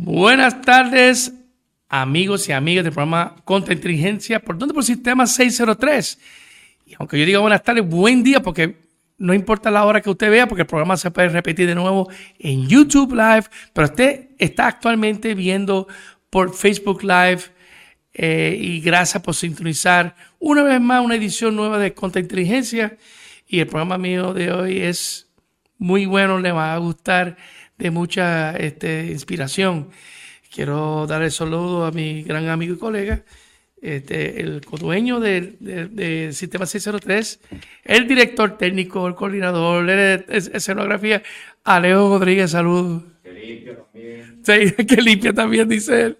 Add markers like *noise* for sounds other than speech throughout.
Buenas tardes, amigos y amigas del programa Contra Inteligencia, por donde por Sistema 603. Y aunque yo diga buenas tardes, buen día, porque no importa la hora que usted vea, porque el programa se puede repetir de nuevo en YouTube Live, pero usted está actualmente viendo por Facebook Live. Eh, y gracias por sintonizar una vez más una edición nueva de Contra Inteligencia. Y el programa mío de hoy es muy bueno, le va a gustar de mucha este, inspiración. Quiero dar el saludo a mi gran amigo y colega, este, el codueño del de, Sistema 603, el director técnico, el coordinador de escenografía, Alejo Rodríguez, saludos. Que limpia también. Sí, *laughs* que limpia también, dice él.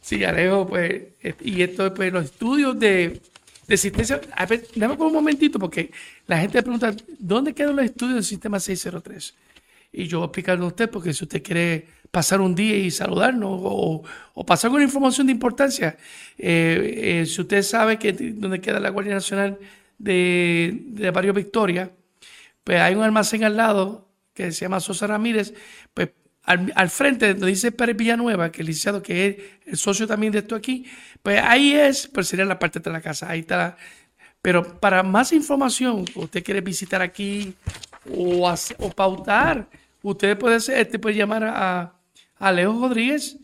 Sí, Alejo, pues, y esto, pues, los estudios de, de asistencia. A ver, dame un momentito, porque la gente pregunta, ¿dónde quedan los estudios del Sistema 603? Y yo voy a explicarle a usted, porque si usted quiere pasar un día y saludarnos o, pasar con información de importancia, eh, eh, si usted sabe que donde queda la Guardia Nacional de, de Barrio Victoria, pues hay un almacén al lado que se llama Sosa Ramírez, pues al, al, frente donde dice Pérez Villanueva, que el licenciado, que es el socio también de esto aquí, pues ahí es, pues sería la parte de la casa, ahí está. Pero para más información, usted quiere visitar aquí o, o pautar, usted puede, este puede llamar a, Leo Rodríguez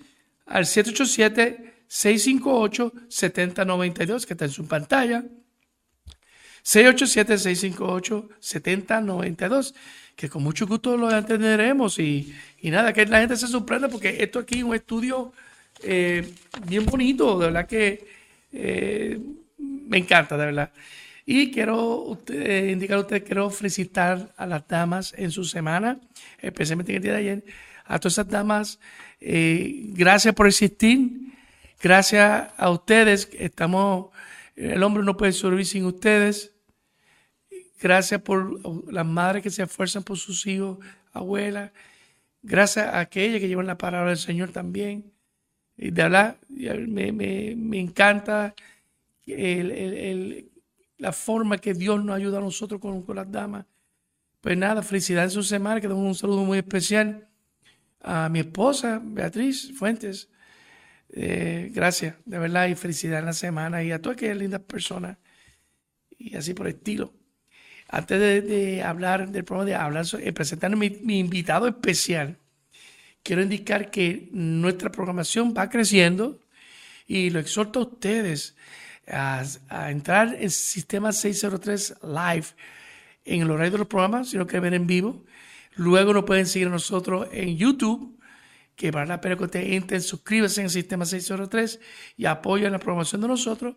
al 787-658-7092, que está en su pantalla. 687-658-7092, que con mucho gusto lo atenderemos. Y, y, nada, que la gente se sorprenda porque esto aquí es un estudio eh, bien bonito, de verdad que eh, me encanta, de verdad. Y quiero eh, indicar a ustedes, quiero felicitar a las damas en su semana, especialmente en el día de ayer. A todas esas damas, eh, gracias por existir. Gracias a ustedes. Estamos, el hombre no puede sobrevivir sin ustedes. Gracias por las madres que se esfuerzan por sus hijos, abuelas. Gracias a aquellas que llevan la palabra del Señor también. Y de hablar, me, me, me encanta el, el la forma que Dios nos ayuda a nosotros con, las damas. Pues nada, felicidades en su semana, que damos un saludo muy especial a mi esposa, Beatriz Fuentes. Eh, gracias, de verdad, y felicidad en la semana y a todas aquellas lindas personas y así por el estilo. Antes de, hablar del programa, de hablar, eh, presentar mi, mi invitado especial, quiero indicar que nuestra programación va creciendo y lo exhorto a ustedes a, entrar en Sistema 603 Live en el horario de los programas, si no quieren ver en vivo. Luego nos pueden seguir a nosotros en YouTube, que vale la pena que usted entre, suscríbase en el Sistema 603 y apoyen la programación de nosotros.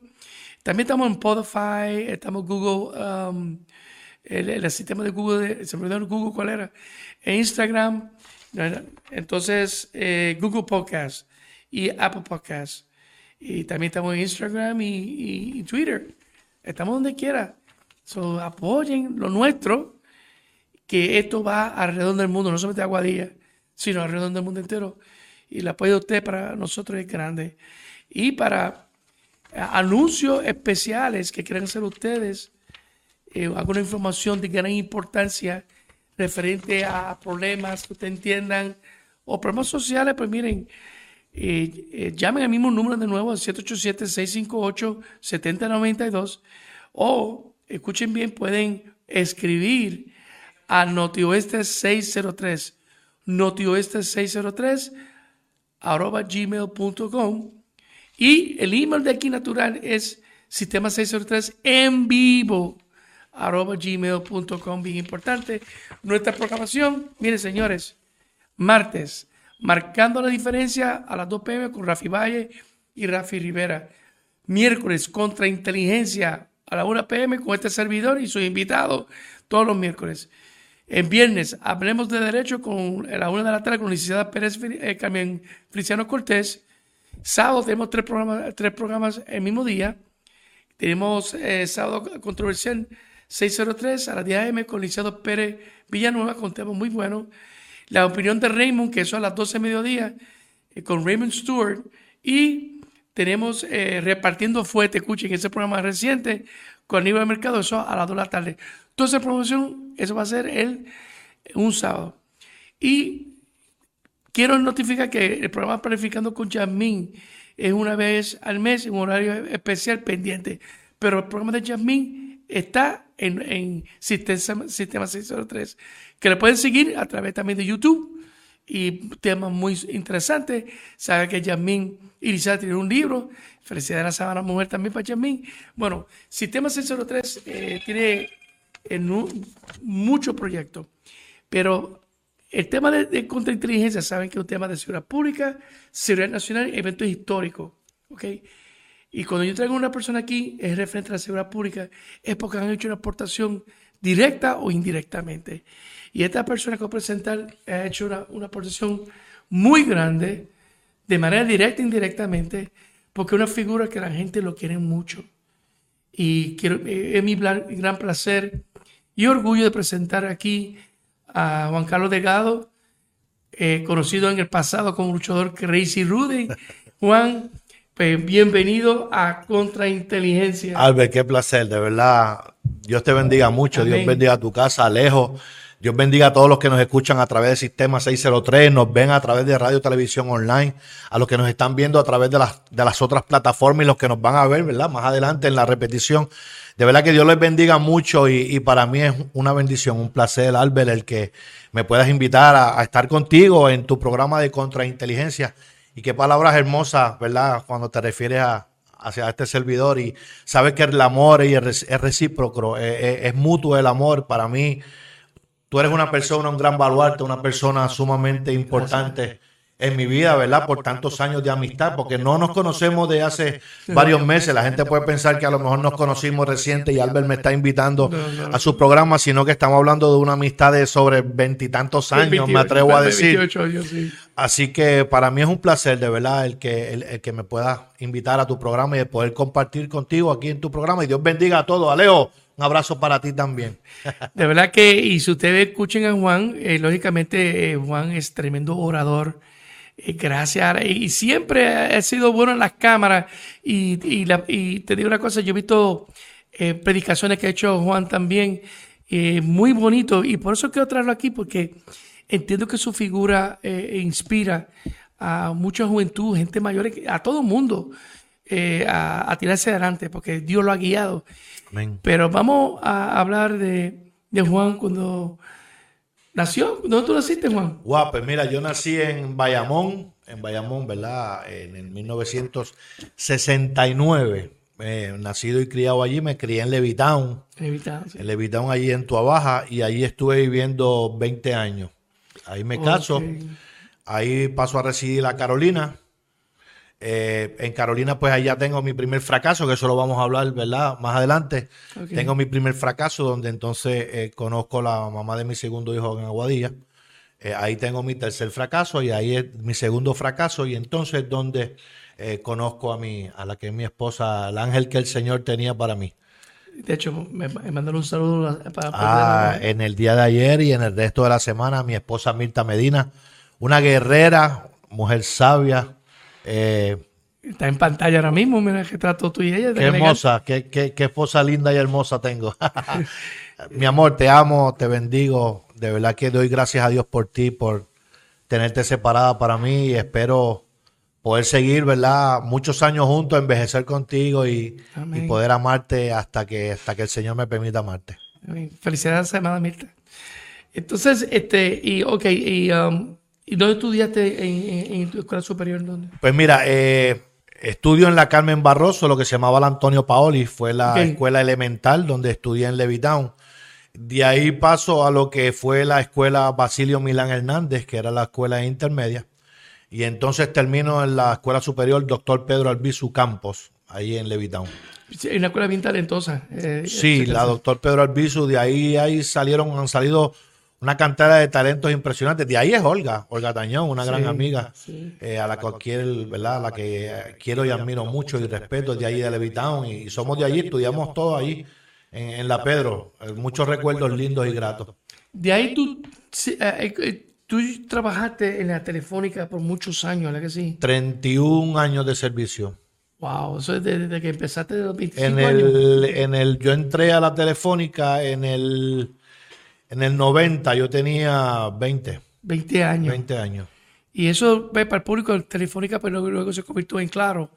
También estamos en Spotify, estamos Google, um, el, sistema de Google, se me olvidó Google, ¿cuál era? En Instagram, entonces eh, Google Podcast y Apple Podcast. Y también estamos en Instagram y, Twitter. Estamos donde quiera. So, apoyen lo nuestro, que esto va alrededor del mundo, no solamente a Aguadilla, sino alrededor del mundo entero. Y el apoyo de usted para nosotros es grande. Y para eh, anuncios especiales que quieran hacer ustedes, eh, alguna información de gran importancia referente a problemas que ustedes entiendan o problemas sociales, pues miren, eh, llamen al mismo número de nuevo, 787-658-7092, o escuchen bien, pueden escribir a notioeste 603, notioeste 603, arroba gmail.com, y el email de aquí natural es sistema 603 en vivo, arroba gmail.com, bien importante. Nuestra programación, miren señores, martes, marcando la diferencia a las 2 pm con Rafi Valle y Rafi Rivera. Miércoles, contra inteligencia a las 1 pm con este servidor y su invitado todos los miércoles. En viernes, hablemos de derecho con, a la 1 de la tarde con la licenciada Pérez eh, Carmen Cortés. Sábado tenemos tres programas, tres programas el mismo día. Tenemos eh, sábado controversial 603 a las 10 am con licenciado Pérez Villanueva con temas muy buenos. La opinión de Raymond, que eso a las 12 de mediodía, eh, con Raymond Stewart. Y tenemos eh, Repartiendo Fuerte, escuchen ese programa reciente con Aníbal Mercado, eso a las 2 de la tarde. Esa promoción, eso va a ser el, un sábado. Y quiero notificar que el programa Planificando con Yasmín es una vez al mes en un horario especial pendiente. Pero el programa de Yasmín está en, en Sistema, Sistema 603, que le pueden seguir a través también de YouTube y temas muy interesantes. Sabe que Yasmín Irizar tiene un libro. Felicidades a la Sabana Mujer también para Yasmín. Bueno, Sistema 603 eh, tiene en muchos proyectos, pero el tema de, contrainteligencia, saben que es un tema de seguridad pública, seguridad nacional eventos históricos. ¿ok? Y cuando yo traigo a una persona aquí, es referente a la seguridad pública, es porque han hecho una aportación directa o indirectamente. Y esta persona que voy a presentar ha hecho una, aportación muy grande, de manera directa e indirectamente, porque es una figura que la gente lo quiere mucho. Y quiero, es mi gran placer y orgullo de presentar aquí a Juan Carlos Delgado, eh, conocido en el pasado como luchador Crazy Rudy. Juan, pues bienvenido a Contrainteligencia. Albert, qué placer, de verdad. Dios te bendiga mucho, Dios bendiga a tu casa, Alejo. Dios bendiga a todos los que nos escuchan a través del sistema 603, nos ven a través de radio, televisión online, a los que nos están viendo a través de las, de las otras plataformas y los que nos van a ver, ¿verdad? Más adelante en la repetición. De verdad que Dios les bendiga mucho y, para mí es una bendición, un placer, Albert, el que me puedas invitar a, estar contigo en tu programa de contrainteligencia. Y qué palabras hermosas, ¿verdad? Cuando te refieres a, hacia este servidor y sabes que el amor es, recíproco, es, es, mutuo el amor. Para mí, tú eres una persona, un gran baluarte, una persona sumamente importante en mi vida, ¿verdad? Por tantos años de amistad, porque no nos conocemos de hace varios meses. La gente puede pensar que a lo mejor nos conocimos reciente y Albert me está invitando a su programa, sino que estamos hablando de una amistad de sobre veintitantos años, me atrevo a decir. Así que para mí es un placer, de verdad, el que, el, que me puedas invitar a tu programa y poder compartir contigo aquí en tu programa. Y Dios bendiga a todos. Alejo, un abrazo para ti también. De verdad que, y si ustedes escuchen a Juan, eh, lógicamente eh, Juan es tremendo orador gracias. Y siempre ha sido bueno en las cámaras. Y, te digo una cosa, yo he visto eh, predicaciones que ha hecho Juan también, eh, muy bonito. Y por eso quiero traerlo aquí, porque entiendo que su figura eh, inspira a mucha juventud, gente mayor, a todo el mundo, a, tirarse adelante, porque Dios lo ha guiado. Pero vamos a hablar de, de Juan cuando ¿Nació? ¿Dónde tú naciste, Juan? Guau, pues mira, yo nací en Bayamón, en Bayamón, ¿verdad? En el 1969. Eh, nacido y criado allí, me crié en Levitown. Levitown, sí. En Levitown, allí en Tuabaja, y allí estuve viviendo 20 años. Ahí me caso. Ahí paso a residir a Carolina. Eh, en Carolina, pues allá tengo mi primer fracaso, que eso lo vamos a hablar, ¿verdad? Más adelante. Tengo mi primer fracaso, donde entonces eh, conozco a la mamá de mi segundo hijo en Aguadilla. Eh, ahí tengo mi tercer fracaso y ahí es mi segundo fracaso. Y entonces donde conozco a mi, a la que es mi esposa, el ángel que el Señor tenía para mí. De hecho, me, mandaron un saludo para, ah, en el día de ayer y en el resto de la semana, mi esposa Mirta Medina, una guerrera, mujer sabia, eh, Está en pantalla ahora mismo, mira que trato tú y ella. Qué hermosa, qué, qué, qué, esposa linda y hermosa tengo. *laughs* Mi amor, te amo, te bendigo. De verdad que doy gracias a Dios por ti, por tenerte separada para mí y espero poder seguir, ¿verdad? Muchos años juntos, envejecer contigo y, poder amarte hasta que, hasta que el Señor me permita amarte. Felicidades, amada Mirta. Entonces, este, y ok, y um, ¿Y dónde estudiaste en, tu escuela superior? ¿dónde? Pues mira, eh, estudio en la Carmen Barroso, lo que se llamaba la Antonio Paoli, fue la escuela elemental donde estudié en Levitown. De ahí paso a lo que fue la escuela Basilio Milán Hernández, que era la escuela intermedia. Y entonces termino en la escuela superior Doctor Pedro Albizu Campos, ahí en Levitown. Una escuela bien talentosa. Eh, sí, la Doctor Pedro Albizu, de ahí, ahí salieron, han salido una cantera de talentos impresionantes. De ahí es Olga, Olga Tañón, una gran amiga eh, a la que ¿verdad? la que quiero y admiro mucho y respeto de ahí de Levitown y, somos de allí, estudiamos todos allí en, la Pedro, eh, muchos recuerdos lindos y gratos. De ahí tú, eh, tú trabajaste en la telefónica por muchos años, ¿verdad que sí? 31 años de servicio. Wow, eso es desde, que empezaste de los 25 en el, En el, yo entré a la telefónica en el en el 90 yo tenía 20. 20 años. 20 años. Y eso, ve, para el público, Telefónica, pero pues, luego se convirtió en claro.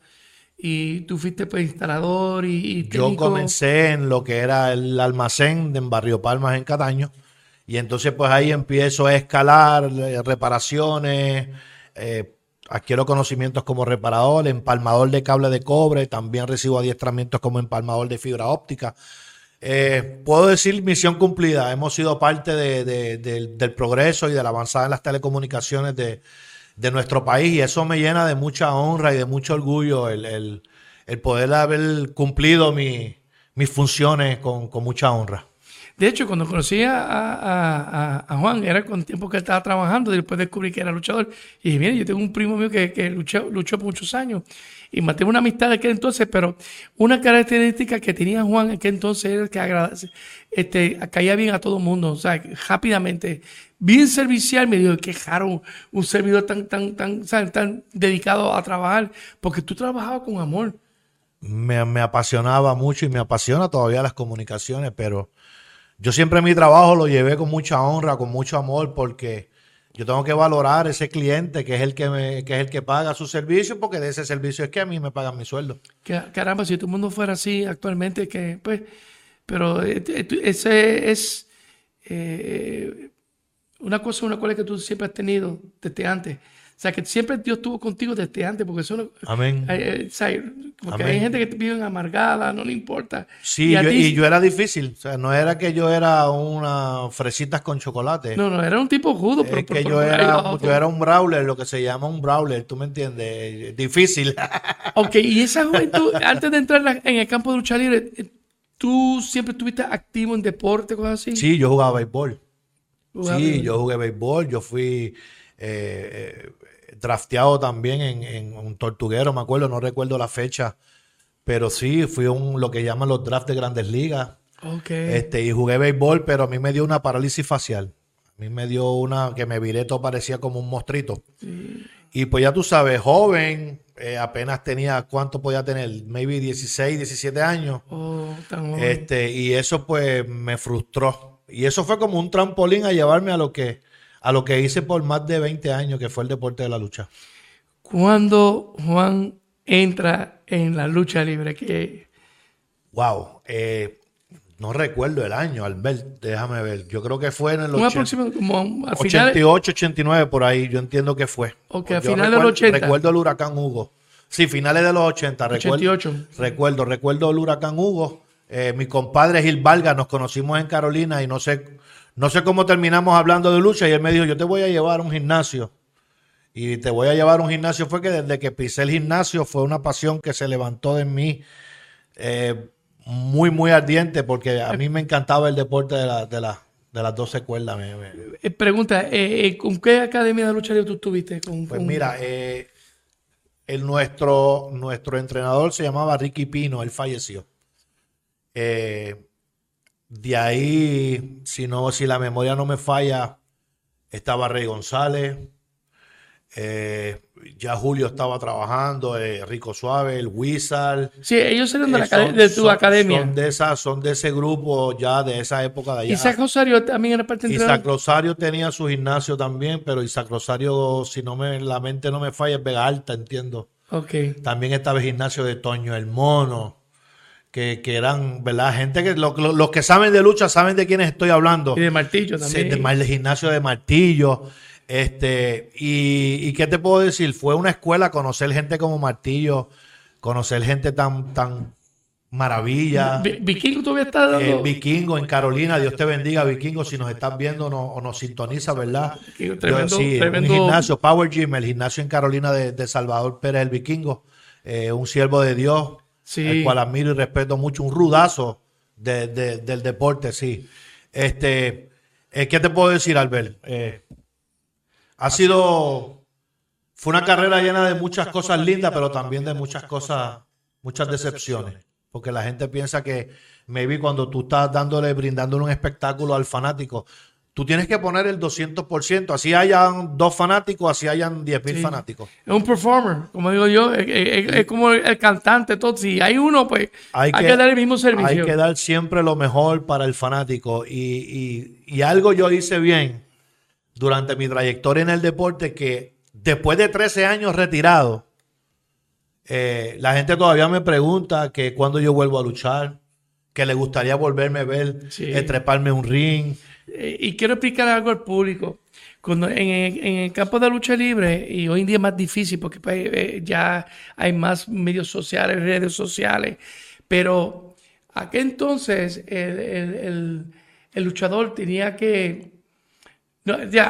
Y tú fuiste pues instalador y, Yo comencé en lo que era el almacén en Barrio Palmas, en Cataño. Y entonces pues ahí empiezo a escalar eh, reparaciones, eh, adquiero conocimientos como reparador, empalmador de cable de cobre, también recibo adiestramientos como empalmador de fibra óptica. Eh, puedo decir misión cumplida, hemos sido parte del progreso y de la avanzada en las telecomunicaciones de, nuestro país y eso me llena de mucha honra y de mucho orgullo el, poder haber cumplido mis funciones con mucha honra. De hecho, cuando conocí a, Juan, era con el tiempo que él estaba trabajando, y después descubrí que era luchador. Y dije, mire, yo tengo un primo mío que, luchó, por muchos años. Y mantuve una amistad de aquel entonces, pero una característica que tenía Juan en aquel entonces era que este, caía bien a todo el mundo, o sea, rápidamente, bien servicial. Me dijo, qué raro un servidor tan, tan, tan, tan dedicado a trabajar, porque tú trabajabas con amor. Me, me apasionaba mucho y me apasiona todavía las comunicaciones, pero yo siempre mi trabajo lo llevé con mucha honra, con mucho amor, porque yo tengo que valorar ese cliente que es el que, me, que es el que paga su servicio, porque de ese servicio es que a mí me pagan mi sueldo. Caramba, si todo el mundo fuera así actualmente, que pues, pero eh, eh, ese es eh, una cosa, una cual que tú siempre has tenido desde antes sea, que siempre Dios estuvo contigo desde antes, porque eso Amén. Hay, porque hay gente que vive amargada, no le importa. Sí, y, yo, era difícil. O sea, no era que yo era una fresitas con chocolate. No, no, era un tipo judo. Pero, que yo, era, yo era un brawler, lo que se llama un brawler, ¿tú me entiendes? Difícil. *laughs* ok, y esa juventud, antes de entrar en el campo de lucha libre, ¿tú siempre estuviste activo en deporte, cosas así? Sí, yo jugaba béisbol. sí, yo jugué béisbol, yo fui... Eh, drafteado también en, un tortuguero, me acuerdo, no recuerdo la fecha, pero sí, fui un lo que llaman los drafts de grandes ligas. Este, y jugué béisbol, pero a mí me dio una parálisis facial. A mí me dio una que me viré todo, parecía como un mostrito. Y pues ya tú sabes, joven, eh, apenas tenía, ¿cuánto podía tener? Maybe 16, 17 años. Oh, este, y eso pues me frustró. Y eso fue como un trampolín a llevarme a lo que a lo que hice por más de 20 años, que fue el deporte de la lucha. Cuando Juan entra en la lucha libre, que... Wow, eh, no recuerdo el año, Albert, déjame ver. Yo creo que fue en el 88, 89, por ahí, yo entiendo que fue. Ok, a finales del 80. Recuerdo el huracán Hugo. Sí, finales de los 80. 88. Recuerdo, recuerdo, el huracán Hugo. Eh, mi compadre Gil Valga, nos conocimos en Carolina y no sé no sé cómo terminamos hablando de lucha y él me dijo, yo te voy a llevar a un gimnasio. Y te voy a llevar a un gimnasio fue que desde que pisé el gimnasio fue una pasión que se levantó de mí eh, muy, muy ardiente porque a mí me encantaba el deporte de, de, de las dos secuelas. Eh, pregunta, eh, ¿con qué academia de lucha libre tú estuviste? pues mira, el nuestro, nuestro entrenador se llamaba Ricky Pino, él falleció. Eh, de ahí, si no, si la memoria no me falla, estaba Rey González. Eh, ya Julio estaba trabajando, eh, Rico Suave, el Wizard. Sí, ellos eran de, eh, de tu academia. Son de, esa, son de ese grupo ya de esa época de allá. Isaac Rosario también era parte de Isaac Rosario tenía su gimnasio también, pero Isaac Rosario, si no me la mente no me falla, es Vega Alta, entiendo. Ok. También estaba el gimnasio de Toño el Mono que, eran, ¿verdad? Gente que los que saben de lucha saben de quiénes estoy hablando. Y de martillo también. del gimnasio de martillo. Este, y, y, qué te puedo decir, fue una escuela conocer gente como Martillo, conocer gente tan, tan maravilla. Vikingo todavía está dando. Eh, Vikingo en Carolina, Dios te bendiga, Vikingo, si nos estás viendo o nos sintoniza, ¿verdad? tremendo, sí, tremendo... un gimnasio, Power Gym, el gimnasio en Carolina de, Salvador Pérez, el Vikingo, eh, un siervo de Dios, el cual admiro y respeto mucho, un rudazo del deporte, sí. Este, eh, ¿Qué te puedo decir, Albert? Eh, ha sido, fue una carrera llena de muchas cosas lindas, pero también de muchas cosas, muchas decepciones. Porque la gente piensa que maybe cuando tú estás dándole, brindándole un espectáculo al fanático, tú tienes que poner el 200%. Así hayan dos fanáticos, así hayan 10 mil fanáticos. Es un performer, como digo yo, es, como el cantante. Todo. Si hay uno, pues hay, que, dar el mismo servicio. Hay que dar siempre lo mejor para el fanático. Y, y algo yo hice bien durante mi trayectoria en el deporte que después de 13 años retirado, eh, la gente todavía me pregunta que cuando yo vuelvo a luchar, que le gustaría volverme a ver, treparme un ring. Eh, y quiero explicar algo al público. Cuando en, el campo de lucha libre, y hoy en día es más difícil porque pues, eh, ya hay más medios sociales, redes sociales, pero aquel entonces el, luchador tenía que...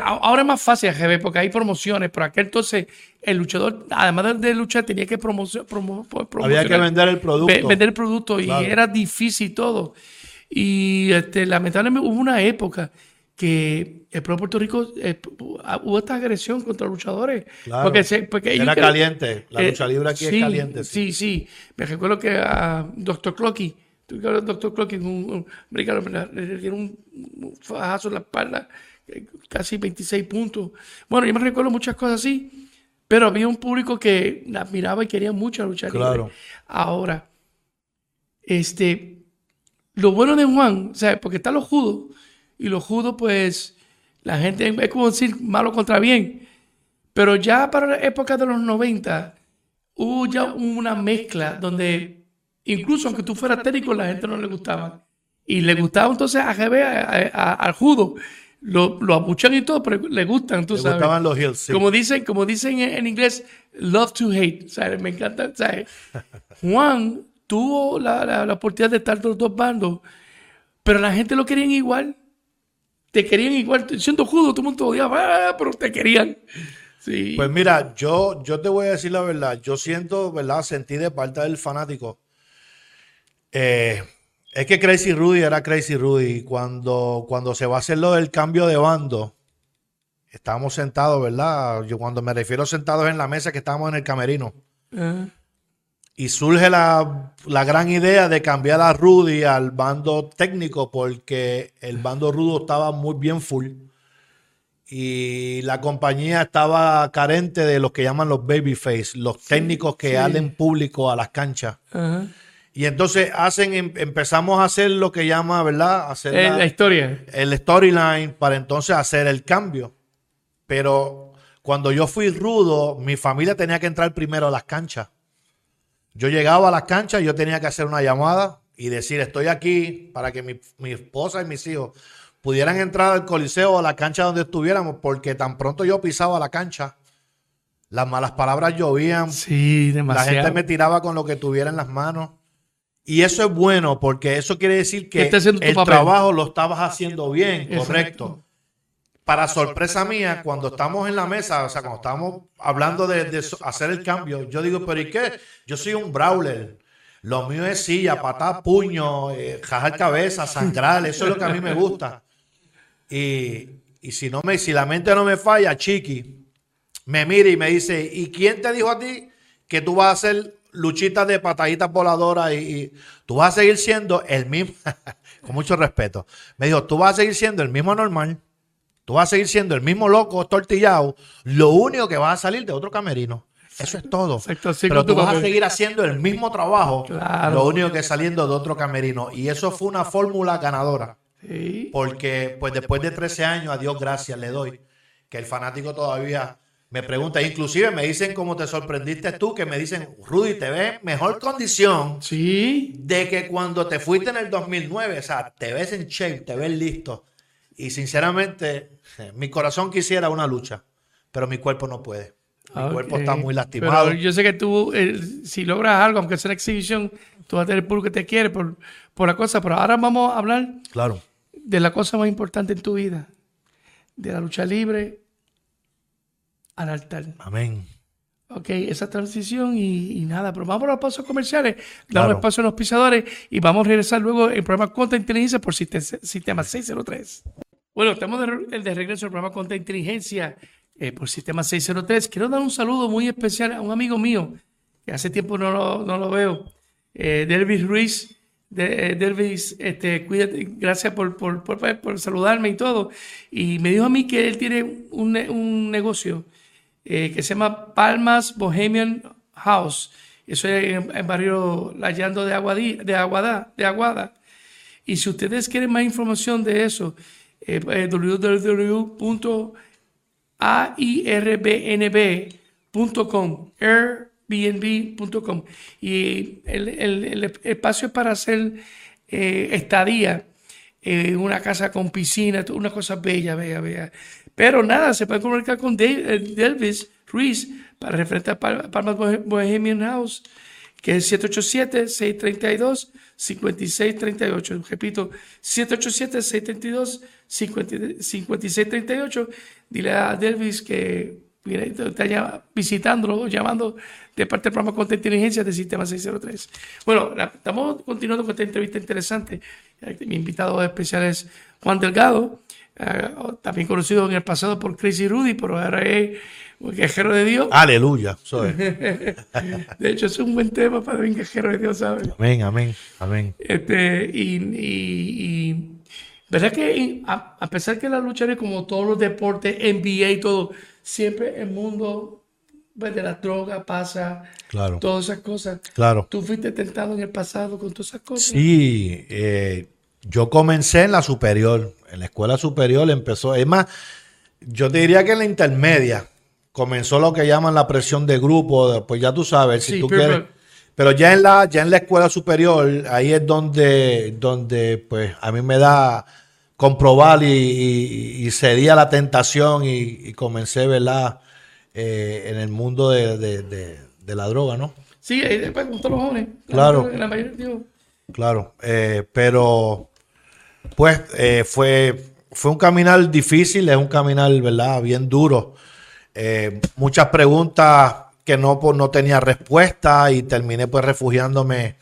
ahora es más fácil, porque hay promociones, pero aquel entonces el luchador, además de luchar, tenía que promocionar. Había que vender el producto. vender el producto y era difícil todo. Y este, lamentablemente hubo una época que el de Puerto Rico eh, hubo esta agresión contra luchadores. Porque, porque Era caliente, la lucha libre aquí es caliente. Sí. sí, Me recuerdo que a Dr. Clocky, Dr. Clocky, un, le dieron un fajazo en la espalda, eh, casi 26 puntos. Bueno, yo me recuerdo muchas cosas así, pero había un público que admiraba y quería mucho la lucha libre. Ahora, este, lo bueno de Juan, o sea, porque están los judos, y los judos, pues, la gente, es como decir malo contra bien. Pero ya para la época de los 90, hubo ya una mezcla donde, incluso aunque tú fueras técnico, la gente no le gustaba. Y le gustaba entonces a GB, al judo. Lo, lo abuchan y todo, pero le gustan, tú le sabes. gustaban los hills, Como dicen, como dicen en, inglés, love to hate. ¿sabes? Me encanta, ¿sabes? *laughs* Juan tuvo la, la, oportunidad de estar de los dos bandos, pero la gente lo querían igual te querían igual, siendo judo, todo el mundo odiaba, ah, pero te querían. Sí. Pues mira, yo, yo te voy a decir la verdad, yo siento, ¿verdad? Sentí de parte del fanático. Eh, es que Crazy Rudy era Crazy Rudy. Cuando, cuando se va a hacer lo del cambio de bando, estábamos sentados, ¿verdad? Yo cuando me refiero sentados en la mesa, que estábamos en el camerino. Y surge la, gran idea de cambiar a Rudy al bando técnico porque el bando rudo estaba muy bien full. Y la compañía estaba carente de los que llaman los babyface, los técnicos que sí. público a las canchas. Y entonces hacen, em, empezamos a hacer lo que llama, ¿verdad? Hacer la, historia. El storyline para entonces hacer el cambio. Pero cuando yo fui rudo, mi familia tenía que entrar primero a las canchas. Yo llegaba a las canchas y yo tenía que hacer una llamada y decir, estoy aquí para que mi, esposa y mis hijos pudieran entrar al coliseo o a la cancha donde estuviéramos, porque tan pronto yo pisaba la cancha, las malas palabras llovían, sí, demasiado. la gente me tiraba con lo que tuviera en las manos. Y eso es bueno, porque eso quiere decir que el trabajo lo estabas haciendo bien, correcto para sorpresa mía, cuando estamos en la mesa, o sea, cuando estamos hablando de, hacer el cambio, yo digo, pero ¿y qué? Yo soy un brawler. Lo mío es silla, patada, puño, eh, jajar cabeza, sangrar, eso es lo que a mí me gusta. *laughs* Y, si, no me, si la mente no me falla, Chiqui me mira y me dice, ¿y quién te dijo a ti que tú vas a hacer luchitas de pataditas voladoras y, y tú vas a seguir siendo el mismo, *laughs* con mucho respeto, me dijo, tú vas a seguir siendo el mismo normal Tú vas a seguir siendo el mismo loco tortillado, lo único que vas a salir de otro camerino. Eso es todo. Pero tú vas a seguir haciendo el mismo trabajo, lo único que saliendo de otro camerino. Y eso fue una fórmula ganadora. Porque pues después de 13 años, a Dios gracias le doy, que el fanático todavía me pregunta, inclusive me dicen como te sorprendiste tú, que me dicen, Rudy, te ves mejor condición sí. de que cuando te fuiste en el 2009, o sea, te ves en shape, te ves listo. Y sinceramente, mi corazón quisiera una lucha, pero mi cuerpo no puede. Mi cuerpo está muy lastimado. yo sé que tú, eh, si logras algo, aunque sea una exhibición, tú vas a tener el público que te quiere por, por la cosa. Pero ahora vamos a hablar claro. de la cosa más importante en tu vida, de la lucha libre al altar. Amén. Ok, esa transición y, nada, pero vamos a los pasos comerciales, damos espacio a los pisadores y vamos a regresar luego el programa Contra Inteligencia por Sistema 603. Bueno, estamos de, regreso al programa Contra Inteligencia eh, por Sistema 603. Quiero dar un saludo muy especial a un amigo mío que hace tiempo no lo, no lo veo, eh, Dervis Ruiz. De, eh, Dervis, este, cuídate, gracias por, por, por, saludarme y todo. Y me dijo a mí que él tiene un, un negocio eh, que se llama Palmas Bohemian House. Eso es en el barrio Layando de, Aguadí, de, Aguada, de Aguada. Y si ustedes quieren más información de eso, eh, eh A-I-R-B-N-B.com, airbnb.com. Y el, el, el, espacio es para hacer eh, estadía en una casa con piscina, una cosa bella, bella, bella. Pero nada, se puede comunicar con Dave, Delvis Ruiz para referente a Palmas Bohemian House, que es 787-632-5638. Repito, 787-632-5638. Dile a Delvis que está visitándolo, llamando de parte del programa Contra Inteligencia del Sistema 603. Bueno, estamos continuando con esta entrevista interesante. Mi invitado especial es Juan Delgado, eh, también conocido en el pasado por Crazy Rudy, pero ahora es un quejero de Dios. Aleluya. *laughs* de hecho, es un buen tema para un quejero de Dios, ¿sabes? Amén, amén, amén. Este, y, y, ¿verdad que a, pesar que la lucha es como todos los deportes, NBA y todo, siempre el mundo pues, de la droga pasa, claro. todas esas cosas. Claro. ¿Tú fuiste tentado en el pasado con todas esas cosas? Sí, eh, yo comencé en la superior, en la escuela superior empezó, es más, yo te diría que en la intermedia comenzó lo que llaman la presión de grupo, pues ya tú sabes, si tú quieres... Pero ya en la, ya en la escuela superior, ahí es donde, donde pues a mí me da comprobar y, y, cedía la tentación y, comencé, ¿verdad? Eh, en el mundo de, la droga, ¿no? Sí, después con todos los jóvenes. Claro. La mayoría, claro, eh, pero pues eh, fue, fue un caminar difícil, es un caminar, ¿verdad? Bien duro. Eh, muchas preguntas que no, pues, no tenía respuesta y terminé pues refugiándome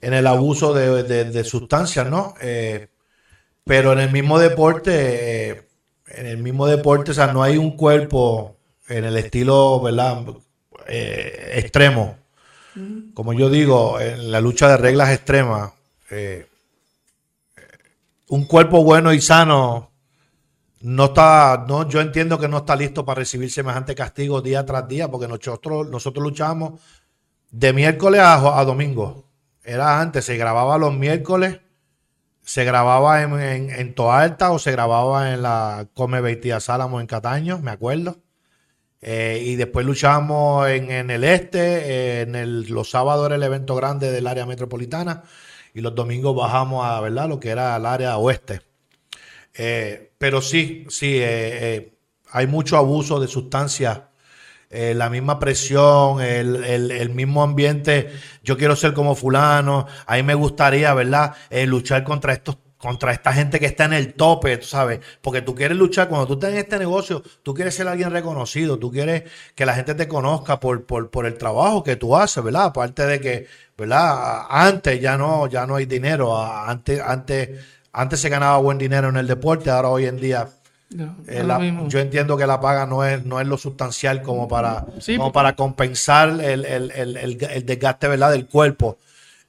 en el abuso de, sustancias, ¿no? Eh, pero en el mismo deporte, en el mismo deporte, o sea, no hay un cuerpo en el estilo, ¿verdad? extremo. Como yo digo, en la lucha de reglas extremas, un cuerpo bueno y sano no está, no, yo entiendo que no está listo para recibir semejante castigo día tras día, porque nosotros, nosotros luchamos de miércoles a, domingo. Era antes, se grababa los miércoles, se grababa en, en, Toalta o se grababa en la Come Beitía Sálamo en Cataño, me acuerdo. Eh, y después luchamos en, en el este, en el, los sábados era el evento grande del área metropolitana y los domingos bajamos a ¿verdad? lo que era el área oeste. Eh, pero sí, sí, eh, eh, hay mucho abuso de sustancias, la misma presión, el, mismo ambiente. Yo quiero ser como fulano, a mí me gustaría, ¿verdad?, luchar contra estos contra esta gente que está en el tope, tú sabes, porque tú quieres luchar, cuando tú estás en este negocio, tú quieres ser alguien reconocido, tú quieres que la gente te conozca por, por, por el trabajo que tú haces, ¿verdad? Aparte de que, ¿verdad? Antes ya no, ya no hay dinero, antes, antes, antes se ganaba buen dinero en el deporte, ahora hoy en día... Eh, yo entiendo que la paga no es, no es lo sustancial como para, como para compensar el, el, el, el, desgaste ¿verdad? del cuerpo.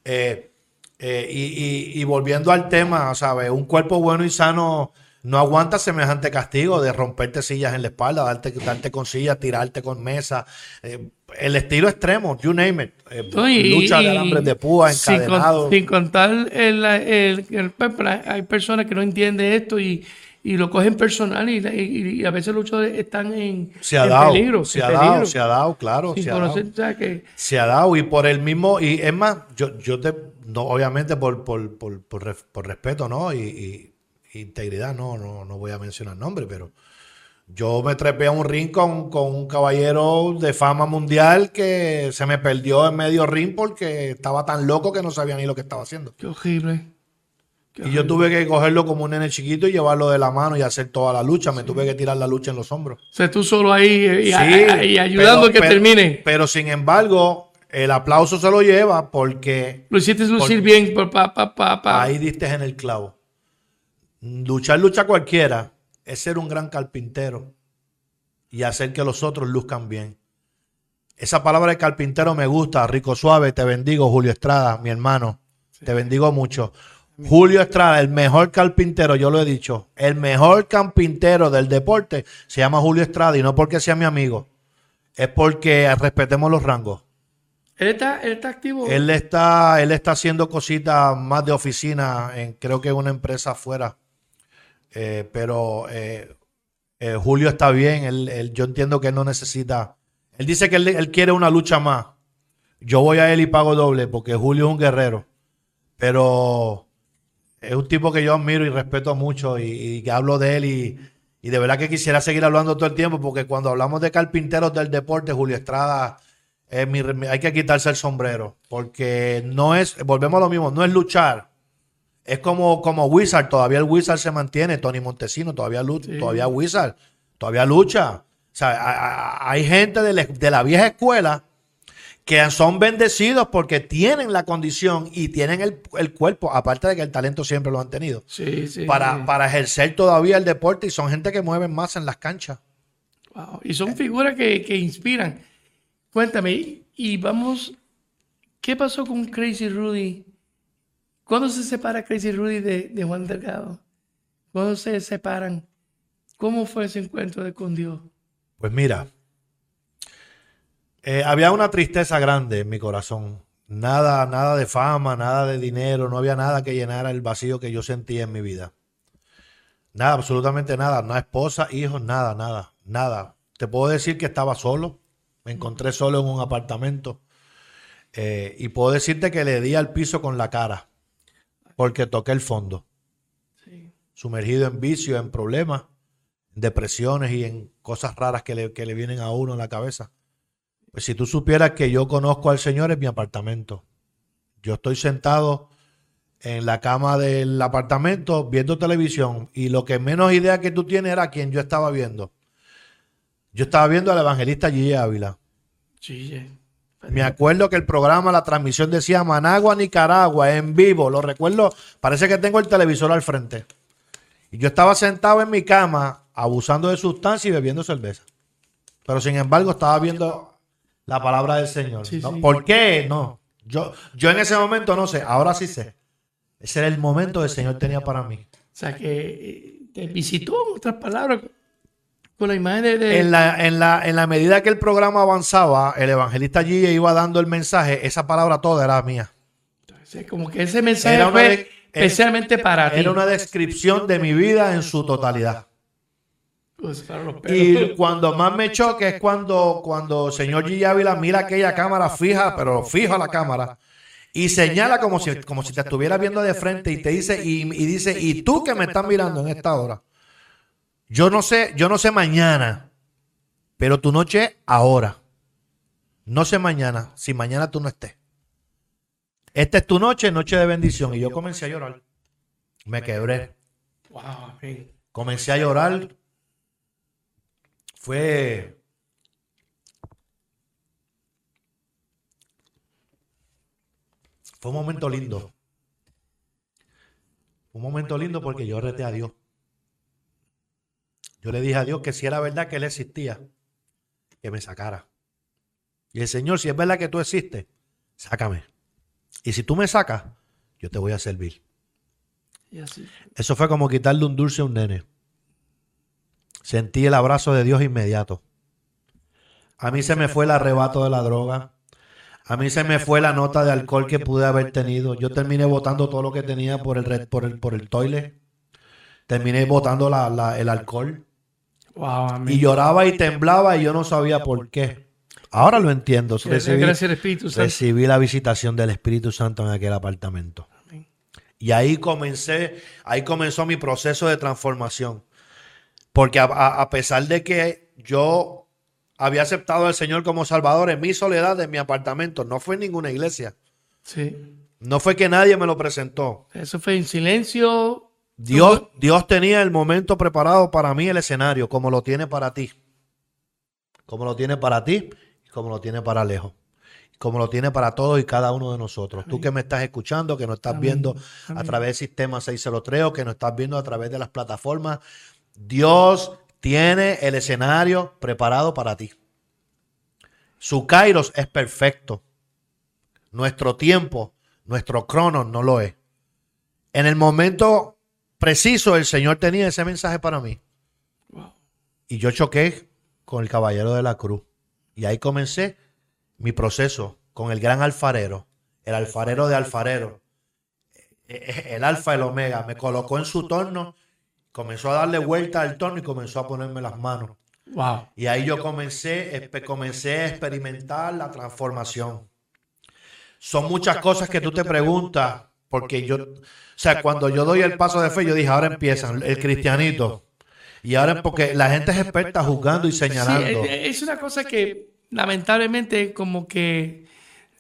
Eh, eh, y, volviendo al tema, ¿sabes? Un cuerpo bueno y sano no aguanta semejante castigo de romperte sillas en la espalda, darte, darte con sillas, tirarte con mesa. El estilo extremo, you name it. Eh, lucha de alambres de púa, encadenado. Sin, contar el, el, pues, hay personas que no entienden esto y, lo cogen personal y, a veces los luchadores están en, se ha dado, peligro. Se ha dado, se ha dado, claro. se, ha dado. se ha dado y por el mismo, y es más, yo, yo te no, obviamente por, por, por, por, respeto, ¿no? Y, integridad, no, no, no voy a mencionar nombre, pero yo me trepé a un ring con, un caballero de fama mundial que se me perdió en medio ring porque estaba tan loco que no sabía ni lo que estaba haciendo. Qué horrible. y yo tuve que cogerlo como un nene chiquito y llevarlo de la mano y hacer toda la lucha. Me tuve que tirar la lucha en los hombros. O sea, tú solo ahí y, ayudando a que termine. Pero sin embargo, el aplauso se lo lleva porque. Lo hiciste lucir bien, pa, pa, pa, Ahí diste en el clavo. Luchar, lucha cualquiera, es ser un gran carpintero y hacer que los otros luzcan bien. Esa palabra de carpintero me gusta, rico suave, te bendigo, Julio Estrada, mi hermano. Te bendigo mucho. Julio Estrada, el mejor carpintero, yo lo he dicho, el mejor carpintero del deporte se llama Julio Estrada y no porque sea mi amigo, es porque respetemos los rangos. ¿Él está, él está activo? Él está, él está haciendo cositas más de oficina, en, creo que una empresa afuera. Eh, pero eh, Eh, Julio está bien, él, yo entiendo que él no necesita. Él dice que él, quiere una lucha más. Yo voy a él y pago doble porque Julio es un guerrero. Pero es un tipo que yo admiro y respeto mucho y, que hablo de él y, y, de verdad que quisiera seguir hablando todo el tiempo porque cuando hablamos de carpinteros del deporte, Julio Estrada, hay que quitarse el sombrero porque no es, volvemos a lo mismo, no es luchar es como, como Wizard, todavía el Wizard se mantiene, Tony Montesino todavía lucha, todavía Wizard, todavía lucha. O sea, hay, gente de, la vieja escuela que son bendecidos porque tienen la condición y tienen el, cuerpo, aparte de que el talento siempre lo han tenido, sí, sí, para, para ejercer todavía el deporte y son gente que mueven más en las canchas. Y son figuras que, que inspiran. Cuéntame, y vamos, ¿qué pasó con Crazy Rudy? ¿Cuándo se separa Crazy Rudy de, Juan Delgado? ¿Cuándo se separan? ¿Cómo fue ese encuentro de con Dios? Pues mira, eh, había una tristeza grande en mi corazón. Nada, nada de fama, nada de dinero, no había nada que llenara el vacío que yo sentía en mi vida. Nada, absolutamente nada. No esposa, hijos, nada, nada, nada. Te puedo decir que estaba solo. Me encontré solo en un apartamento. Eh, y puedo decirte que le di al piso con la cara porque toqué el fondo. Sumergido en vicio, en problemas, en depresiones y en cosas raras que le, que le vienen a uno en la cabeza. Pues si tú supieras que yo conozco al Señor en mi apartamento. Yo estoy sentado en la cama del apartamento viendo televisión y lo que menos idea que tú tienes era quien yo estaba viendo. Yo estaba viendo al evangelista Gigi Ávila. Gigi. Me acuerdo que el programa, la transmisión decía Managua, Nicaragua, en vivo. Lo recuerdo, parece que tengo el televisor al frente. Y yo estaba sentado en mi cama, abusando de sustancia y bebiendo cerveza. Pero sin embargo, estaba viendo la palabra del Señor. ¿Por qué? No. Yo, yo en ese momento no sé, ahora sí sé. Ese era el momento que el Señor tenía para mí. O sea, que eh, te visitó, en otras palabras, con la imagen de, En, la, en, la, en la medida que el programa avanzaba, el evangelista allí iba dando el mensaje, esa palabra toda era mía. Entonces, como que ese mensaje fue especialmente para ti. Era una descripción de mi vida en su totalidad. Pues, y cuando más me choque es cuando, cuando el señor G. Ávila mira aquella cámara fija, pero fija la cámara, y señala como si, como si te estuviera viendo de frente y te dice, y, y dice, y tú que me estás mirando en esta hora, yo no sé, yo no sé mañana, pero tu noche ahora. No sé mañana, si mañana tú no estés. Esta es tu noche, noche de bendición. Y yo comencé a llorar. Me quebré. Comencé a llorar. Fue. Fue un momento lindo. Un momento lindo porque yo reté a Dios. Yo le dije a Dios que si era verdad que Él existía, que me sacara. Y el Señor, si es verdad que tú existes, sácame. Y si tú me sacas, yo te voy a servir. Eso fue como quitarle un dulce a un nene. Sentí el abrazo de Dios inmediato. A mí se me fue el arrebato de la droga. A mí se me fue la nota de alcohol que pude haber tenido. Yo terminé botando todo lo que tenía por el, por el, por el toilet. Terminé botando el alcohol y lloraba y temblaba y yo no sabía por qué. Ahora lo entiendo. Recibí, recibí la visitación del Espíritu Santo en aquel apartamento. Y ahí comencé, ahí comenzó mi proceso de transformación. Porque a, pesar de que yo había aceptado al Señor como Salvador en mi soledad, en mi apartamento, no fue en ninguna iglesia. Sí. No fue que nadie me lo presentó. Eso fue en silencio, Dios, Dios tenía el momento preparado para mí, el escenario, como lo tiene para ti. Como lo tiene para ti y como lo tiene para lejos. Como lo tiene para todos y cada uno de nosotros. Tú que me estás escuchando, que nos estás viendo a través del sistema 603 o que nos estás viendo a través de las plataformas, Dios tiene el escenario preparado para ti. Su kairos es perfecto. Nuestro tiempo, nuestro cronos no lo es. En el momento preciso el Señor tenía ese mensaje para mí. Y yo choqué con el caballero de la cruz. Y ahí comencé mi proceso con el gran alfarero, el alfarero de alfarero, el alfa, el omega. Me colocó en su torno Comenzó a darle vuelta al torno y comenzó a ponerme las manos. Wow. Y ahí yo comencé, comencé a experimentar la transformación. Son muchas cosas que tú te preguntas, porque yo, o sea, cuando yo doy el paso de fe, yo dije, ahora empiezan el cristianito. Y ahora, porque la gente es experta juzgando y señalando. es, es una cosa que lamentablemente como que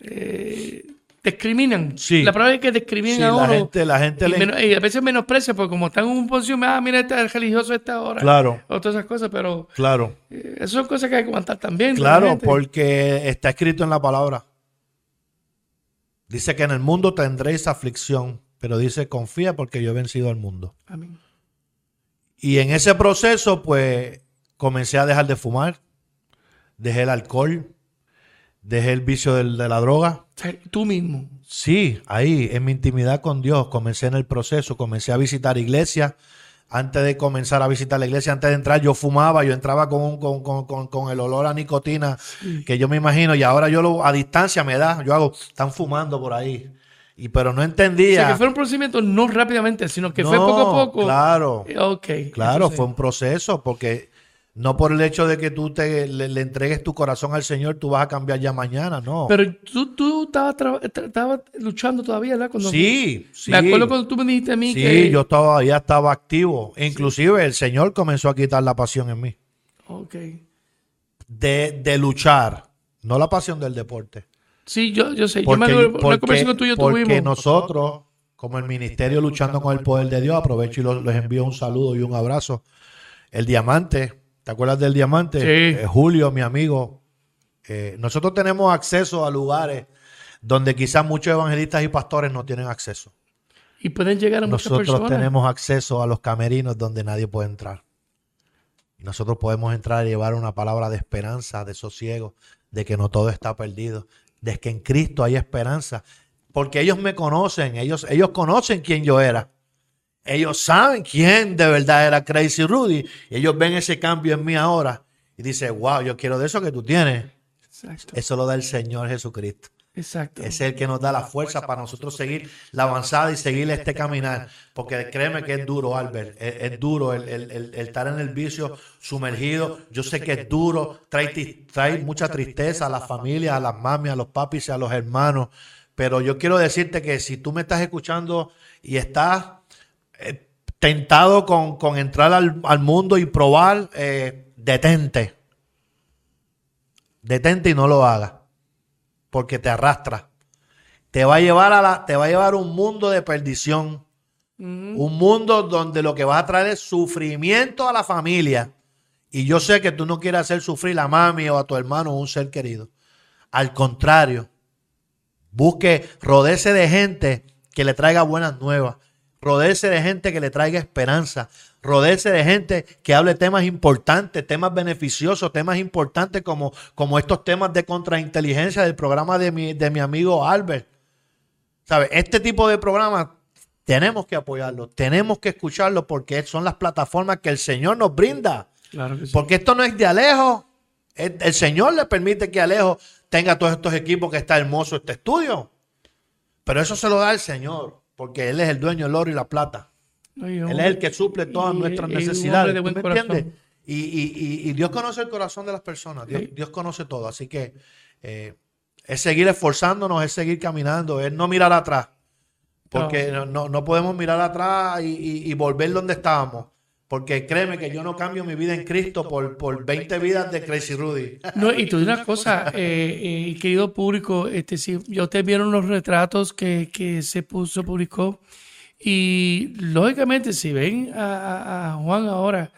eh, discriminan. Sí. La palabra es que discriminan Sí, a la uno. gente, la gente y, le- y a veces menosprecia, porque como están en un posición, ah, mira, este es religioso a esta hora. Claro. O todas esas cosas, pero Claro, eh, esas son cosas que hay que aguantar también. claro, realmente. porque está escrito en la palabra. Dice que en el mundo tendréis aflicción, pero dice, confía porque yo he vencido al mundo. Amén. Y en ese proceso, pues, comencé a dejar de fumar, dejé el alcohol, dejé el vicio del- de la droga. Tú mismo. Sí, ahí, en mi intimidad con Dios, comencé en el proceso, comencé a visitar iglesias. Antes de comenzar a visitar la iglesia, antes de entrar, yo fumaba, yo entraba con, un- con, con- con- con el olor a nicotina que yo me imagino, y ahora yo lo, a distancia me da, yo hago, están fumando por ahí. Y pero no O entendía. sea, que fue un procedimiento no rápidamente, sino que fue poco a poco. Claro. Ok. Claro, entonces, fue un proceso, porque no por el hecho de que tú te, le, le entregues tu corazón al Señor, tú vas a cambiar ya mañana, no. Pero tú, tú estabas, estabas luchando todavía, ¿verdad? Cuando- sí, sí. Me acuerdo cuando tú me dijiste a mí Sí, que... yo todavía estaba activo. Inclusive el Señor comenzó a quitar la pasión en mí. Ok. De, de luchar, no la pasión del deporte. Sí, yo, yo sé. yo Porque, me acuerdo, una porque- conversación tuya porque tuvimos. nosotros, como el ministerio luchando con el poder de Dios, aprovecho y les envío un saludo y un abrazo. El diamante, ¿te acuerdas del diamante? Sí. Eh, Julio, mi amigo. eh, nosotros tenemos acceso a lugares donde quizás muchos evangelistas y pastores no tienen acceso. Y pueden llegar a muchas Nosotros personas. tenemos acceso a los camerinos donde nadie puede entrar. Y nosotros podemos entrar y llevar una palabra de esperanza, de sosiego, de que no todo está perdido, de que en Cristo hay esperanza. Porque ellos me conocen, ellos, ellos conocen quién yo era. Ellos saben quién de verdad era Crazy Rudy. Y ellos ven ese cambio en mí ahora y dicen, wow, yo quiero de eso que tú tienes. Exacto. Eso lo da el Señor Jesucristo. Exacto. Es el que nos da la fuerza para nosotros seguir la avanzada y seguir este caminar. Porque créeme que es duro, Albert. Es, es duro el, el- el- el estar en el vicio sumergido. Yo sé que es duro. Trae, mucha tristeza a las familias, a las mami, a los papis a los hermanos. Pero yo quiero decirte que si tú me estás escuchando y estás eh, tentado con, con entrar al, al mundo y probar, eh, detente. Detente y no lo hagas porque te arrastra. Te va a llevar a la, te va a llevar a un mundo de perdición. Un mundo donde lo que vas a traer es sufrimiento a la familia. Y yo sé que tú no quieres hacer sufrir a mami o a tu hermano o un ser querido. Al contrario, busque, rodece de gente que le traiga buenas nuevas. Rodece de gente que le traiga esperanza. Rodece de gente que hable temas importantes, temas beneficiosos, temas importantes como, como estos temas de contrainteligencia del programa de mi, de mi amigo Albert. ¿Sabe? Este tipo de programas tenemos que apoyarlo, tenemos que escucharlo porque son las plataformas que el Señor nos brinda. Claro que sí. Porque esto no es de Alejo. El, el Señor le permite que Alejo tenga todos estos equipos que está hermoso este estudio. Pero eso se lo da el Señor, porque Él es el dueño del oro y la plata. Él es el que suple todas y- nuestras y necesidades. hombre de ¿Tú buen me entiendes? Y, y- y- y Dios conoce el corazón de las personas. Dios, Sí. Dios conoce todo. Así que eh, es seguir esforzándonos, es seguir caminando, es no mirar atrás. Porque no, no- no podemos mirar atrás y volver donde estábamos. Porque créeme que yo no cambio mi vida en Cristo por, por 20 vidas de Crazy Rudy. No, y tú una cosa, eh, eh, querido público, este, si yo te vieron los retratos que, que se puso, publicó, y lógicamente si ven a, a- a Juan ahora,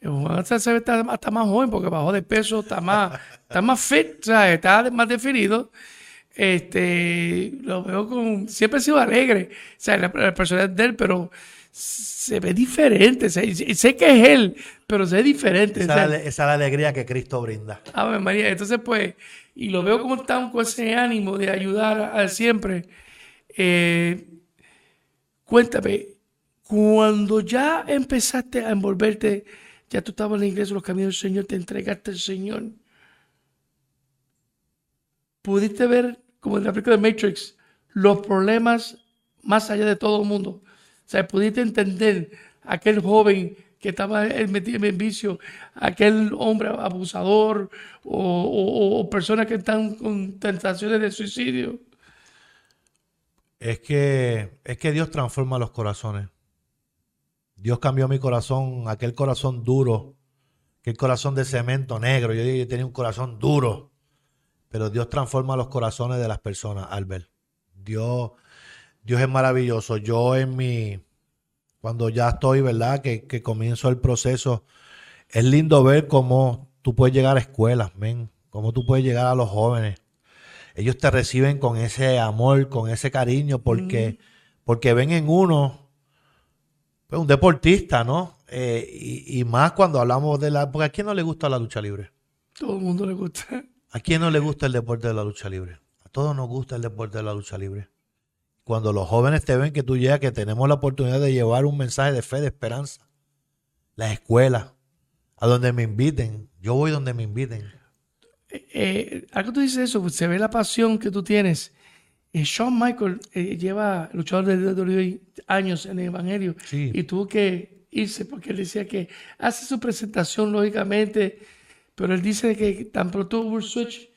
eh, Juan se hasta, hasta más joven porque bajó de peso, está más, está más fit, ¿sabes? está más definido. Este, lo veo con, siempre ha sido alegre, o sea, la, la personalidad de él, pero se ve diferente, y sé, sé que es él, pero se ve diferente. o Esa, sea, es la- esa es la alegría que Cristo brinda. Ave María. Entonces, pues, y lo veo como tan con ese ánimo de ayudar a, a siempre. Eh, cuéntame, cuando ya empezaste a envolverte, ya tú estabas en la iglesia, los caminos del Señor, te entregaste al Señor. Pudiste ver, como en la película de Matrix, los problemas más allá de todo el mundo. Sea, pudiste entender aquel joven que estaba metido en vicio, aquel hombre abusador o, personas que están con tentaciones de suicidio. Es que, es que Dios transforma los corazones. Dios cambió mi corazón, aquel corazón duro, aquel corazón de cemento negro. Yo, yo tenía un corazón duro, pero Dios transforma los corazones de las personas, Albert. Dios, Dios es maravilloso. Yo en mi, cuando ya estoy, ¿verdad? Que, que comienzo el proceso, es lindo ver cómo tú puedes llegar a escuelas, men, cómo tú puedes llegar a los jóvenes. Ellos te reciben con ese amor, con ese cariño, porque, porque ven en uno pues, un deportista, ¿no? Eh, y, y, más cuando hablamos de la... Porque a quién no le gusta la lucha libre. Todo el mundo le gusta. ¿A quién no le gusta el deporte de la lucha libre? A todos nos gusta el deporte de la lucha libre cuando los jóvenes te ven que tú llegas, que tenemos la oportunidad de llevar un mensaje de fe, de esperanza. Las escuelas, a donde me inviten. Yo voy donde me inviten. Eh, eh algo tú dices eso, se ve la pasión que tú tienes. Eh, Shawn Michael eh, lleva luchador de años en el Evangelio y tuvo que irse porque él decía que hace su presentación lógicamente, pero él dice que tan pronto hubo el switch,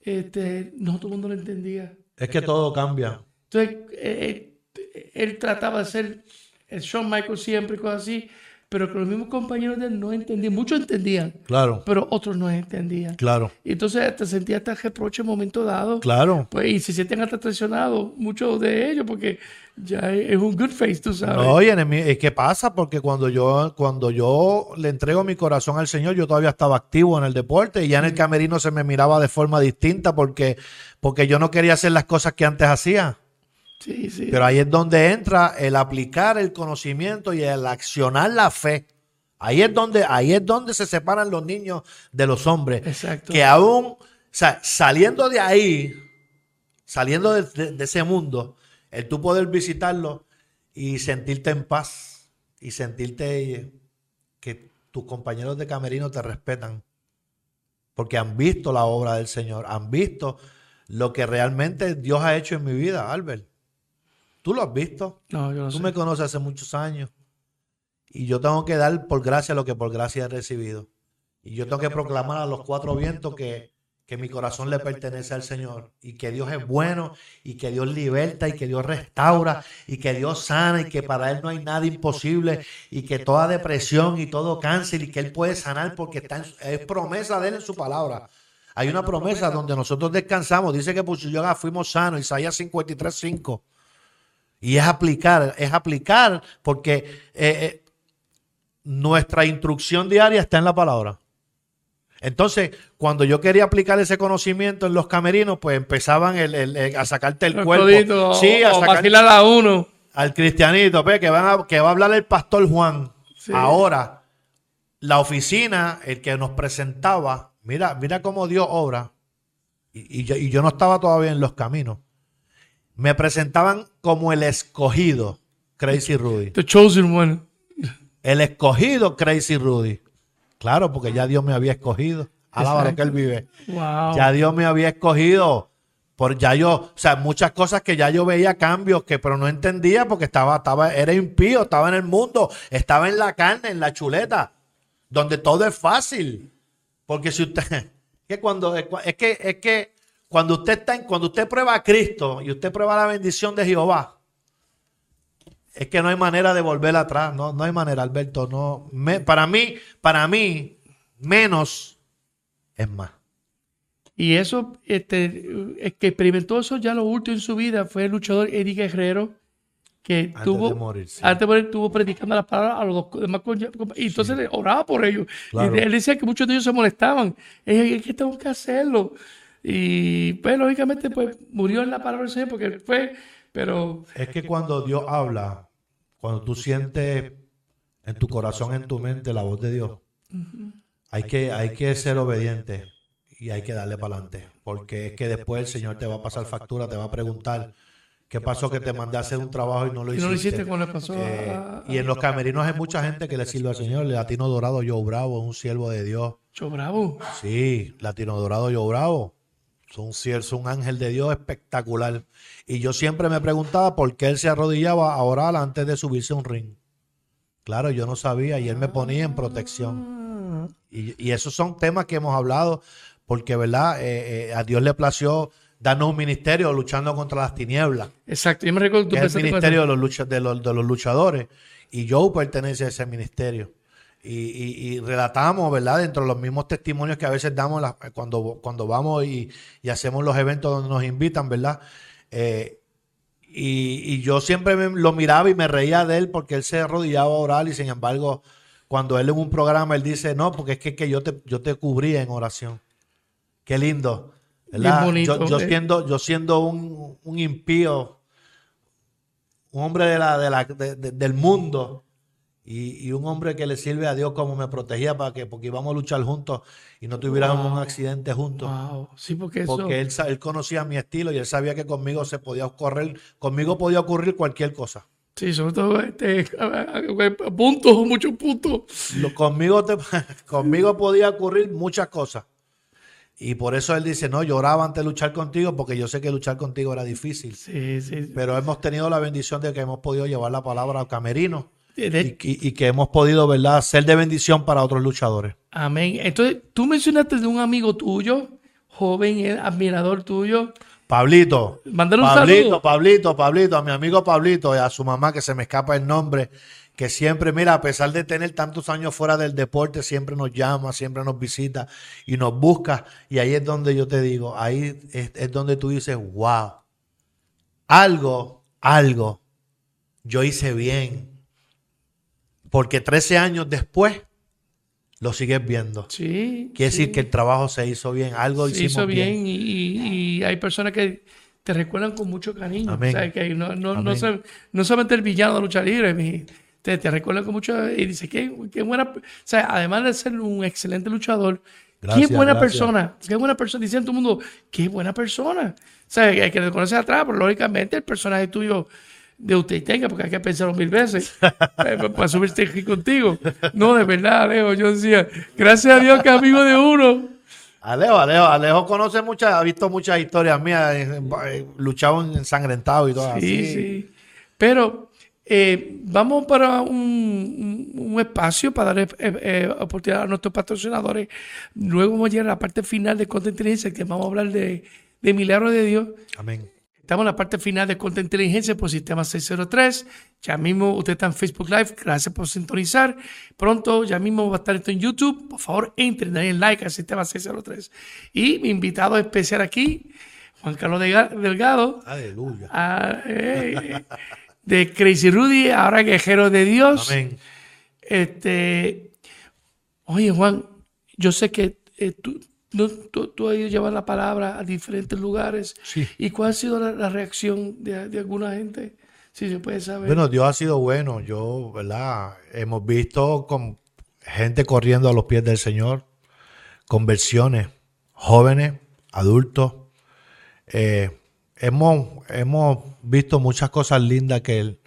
este, no todo el mundo lo entendía. Es que todo cambia. Entonces, eh, eh, él trataba de ser el Shawn Michael siempre, cosas así, pero que los mismos compañeros de él no entendían. Muchos entendían, claro. pero otros no entendían. Claro. Y entonces te sentía hasta reproche en momento dado. Claro. Pues, y se sienten hasta traicionados, muchos de ellos, porque ya es un good face, tú sabes. No, oye, ¿qué pasa? Porque cuando yo, cuando yo le entrego mi corazón al Señor, yo todavía estaba activo en el deporte y ya en el camerino se me miraba de forma distinta porque, porque yo no quería hacer las cosas que antes hacía. Pero ahí es donde entra el aplicar el conocimiento y el accionar la fe. Ahí es donde, ahí es donde se separan los niños de los hombres. Exacto. Que aún, o sea, saliendo de ahí, saliendo de, ese mundo, el tú poder visitarlo y sentirte en paz y sentirte que tus compañeros de camerino te respetan. Porque han visto la obra del Señor, han visto lo que realmente Dios ha hecho en mi vida, Albert. Tú lo has visto. No, yo no Tú me conoces hace muchos años. Y yo tengo que dar por gracia lo que por gracia he recibido. Y yo tengo que proclamar a los cuatro vientos que, que mi corazón le pertenece al Señor. Y que Dios es bueno. Y que Dios liberta. Y que Dios restaura. Y que Dios sana. Y que para Él no hay nada imposible. Y que toda depresión y todo cáncer. Y que Él puede sanar porque está en, es promesa de Él en su palabra. Hay una promesa donde nosotros descansamos. Dice que por su yoga fuimos sanos. Isaías 53, 5. Y es aplicar, es aplicar porque eh, eh, nuestra instrucción diaria está en la palabra. Entonces, cuando yo quería aplicar ese conocimiento en los camerinos, pues empezaban a sacarte el, cuerpo. sí, a sacar, a uno. Al cristianito, pues, que, van que va a hablar el pastor Juan. Ahora, la oficina, el que nos presentaba, mira, mira cómo Dios obra. y, yo, y yo no estaba todavía en los caminos me presentaban como el escogido, Crazy Rudy. The chosen one. El escogido, Crazy Rudy. Claro, porque ya Dios me había escogido. Alaba lo que él vive. Ya Dios me había escogido. Por ya yo, o sea, muchas cosas que ya yo veía cambios, que pero no entendía porque estaba, estaba, era impío, estaba en el mundo, estaba en la carne, en la chuleta, donde todo es fácil. Porque si usted, *laughs* que cuando, es que, es que cuando usted está en, cuando usted prueba a Cristo y usted prueba la bendición de Jehová, es que no hay manera de volver atrás, no, no hay manera, Alberto. No, para mí, para mí, menos es más. Y eso, este, es que experimentó eso ya lo último en su vida fue el luchador Eddie Guerrero, que tuvo, de morir, antes de morir, estuvo predicando las palabras a los demás y entonces oraba por ellos. Y él decía que muchos de ellos se molestaban. Es que tengo que hacerlo. Y pues lógicamente pues murió en la palabra del Señor porque fue, pero... Es que cuando Dios habla, cuando tú sientes en tu corazón, en tu mente la voz de Dios, hay, que, hay que ser obediente y hay que darle para adelante. Porque es que después el Señor te va a pasar factura, te va a preguntar, ¿Qué pasó que te mandé a hacer un trabajo y no lo hiciste? Y no lo hiciste cuando pasó eh, Y en los camerinos hay mucha gente que le sirve al Señor. Latino Dorado, Yo Bravo, un siervo de Dios. ¿Yo Bravo? Sí, Latino Dorado, Yo Bravo. Son es un ángel de Dios espectacular. Y yo siempre me preguntaba por qué él se arrodillaba a orar antes de subirse a un ring. Claro, yo no sabía y él me ponía en protección. Y, y esos son temas que hemos hablado porque, ¿verdad? Eh, eh, a Dios le plació darnos un ministerio luchando contra las tinieblas. Exacto, yo me recuerdo que es el ministerio de los, de, los, de los luchadores. Y yo pertenece a ese ministerio. Y, relatamos, ¿verdad? Dentro de los mismos testimonios que a veces damos cuando, cuando vamos y, hacemos los eventos donde nos invitan, ¿verdad? Eh, y, yo siempre lo miraba y me reía de él porque él se arrodillaba a orar y sin embargo, cuando él en un programa, él dice, no, porque es que, que yo, te, yo te cubría en oración. Qué lindo. yo, siendo, yo siendo un, impío, un hombre de la, de la, del mundo y, un hombre que le sirve a Dios como me protegía para que, porque íbamos a luchar juntos y no tuviéramos un accidente juntos. Sí, porque, porque él, él conocía mi estilo y él sabía que conmigo se podía ocurrir, conmigo podía ocurrir cualquier cosa. Sí, sobre todo este, puntos, muchos puntos. conmigo, *laughs* conmigo podía ocurrir muchas cosas. Y por eso él dice, no, lloraba antes de luchar contigo porque yo sé que luchar contigo era difícil. Sí, sí. Pero hemos tenido la bendición de que hemos podido llevar la palabra al camerino y, que hemos podido, ¿verdad?, ser de bendición para otros luchadores. Amén. Entonces, tú mencionaste de un amigo tuyo, joven, eh, admirador tuyo. Pablito. Mándale un Pablito, saludo. Pablito, Pablito, a mi amigo Pablito y a su mamá que se me escapa el nombre que siempre, mira, a pesar de tener tantos años fuera del deporte, siempre nos llama, siempre nos visita y nos busca. Y ahí es donde yo te digo, ahí es, donde tú dices, wow, algo, algo, yo hice bien. Porque 13 años después lo sigues viendo. Sí. Quiere decir que el trabajo se hizo bien, algo se hizo bien. Y, hay personas que te recuerdan con mucho cariño. O sea, que no, no, no, solamente el villano de lucha libre, mi, te, te recuerda con mucho y dice que qué buena, o sea, además de ser un excelente luchador, qué buena persona, qué buena persona, dice en todo el mundo, qué buena persona. O sea, hay que reconocer atrás, pero lógicamente el personaje tuyo de usted tenga, porque hay que pensarlo mil veces *laughs* eh, para subirte aquí contigo. No, de verdad, Alejo, yo decía, gracias a Dios que amigo de uno. Alejo, Alejo, Alejo conoce muchas, ha visto muchas historias mías, eh, eh, luchado ensangrentado y todo sí, así. Sí, Pero eh, vamos para un, espacio para dar eh, eh, oportunidad a nuestros patrocinadores. Luego vamos a llegar a la parte final de Contra Inteligencia, que vamos a hablar de, de milagros de Dios. Amén. Estamos en la parte final de Contra Inteligencia por Sistema 603. Ya mismo usted está en Facebook Live. Gracias por sintonizar. Pronto, ya mismo va a estar esto en YouTube. Por favor, entren, den like al Sistema 603. Y mi invitado especial aquí, Juan Carlos Delgado. Aleluya. Ah, de Crazy Rudy, ahora Guerrero de Dios. Amén. Este, oye, Juan, yo sé que eh, tú, tú, has ido a llevar la palabra a diferentes lugares. Sí. ¿Y cuál ha sido la, reacción de, alguna gente? Si se puede saber. Bueno, Dios ha sido bueno. Yo, ¿verdad? Hemos visto con gente corriendo a los pies del Señor, conversiones, jóvenes, adultos. Eh, hemos, hemos visto muchas cosas lindas que el,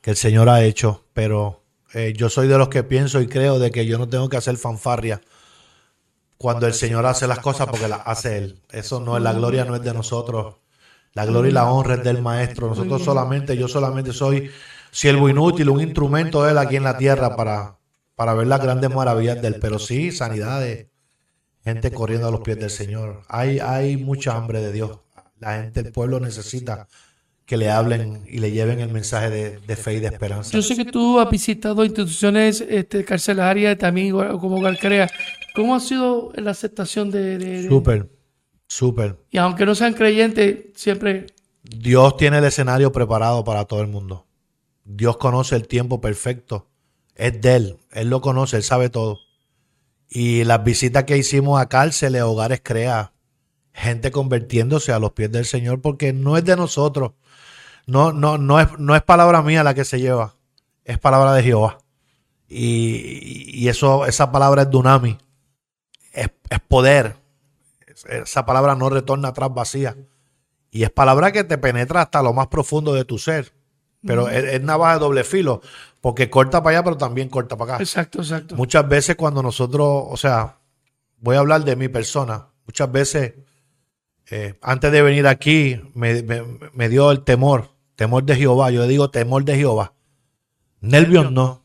que el Señor ha hecho, pero eh, yo soy de los que pienso y creo de que yo no tengo que hacer fanfarria cuando el Señor hace las cosas porque las hace Él. Eso no es, la gloria no es de nosotros. La gloria y la honra es del Maestro. Nosotros solamente, yo solamente soy siervo inútil, un instrumento de Él aquí en la tierra para, para ver las grandes maravillas de Él. Pero sí, sanidades, gente corriendo a los pies del Señor. Hay, hay mucha hambre de Dios. La gente, el pueblo necesita que le hablen y le lleven el mensaje de, fe y de esperanza. Yo sé que tú has visitado instituciones este, carcelarias también como Galcrea. ¿Cómo ha sido la aceptación de...? Súper, súper. Y aunque no sean creyentes, siempre... Dios tiene el escenario preparado para todo el mundo. Dios conoce el tiempo perfecto. Es de Él. Él lo conoce, Él sabe todo. Y las visitas que hicimos a cárceles, hogares crea, gente convirtiéndose a los pies del Señor, porque no es de nosotros. No, no, no, es, no es palabra mía la que se lleva, es palabra de Jehová. Y, eso, esa palabra es dunami, es, poder. Esa palabra no retorna atrás vacía. Y es palabra que te penetra hasta lo más profundo de tu ser. Pero es, es, navaja de doble filo, porque corta para allá, pero también corta para acá. Exacto, exacto. Muchas veces cuando nosotros, o sea, voy a hablar de mi persona, muchas veces eh, antes de venir aquí me, dio el temor, temor de Jehová. Yo digo temor de Jehová. Nervios no,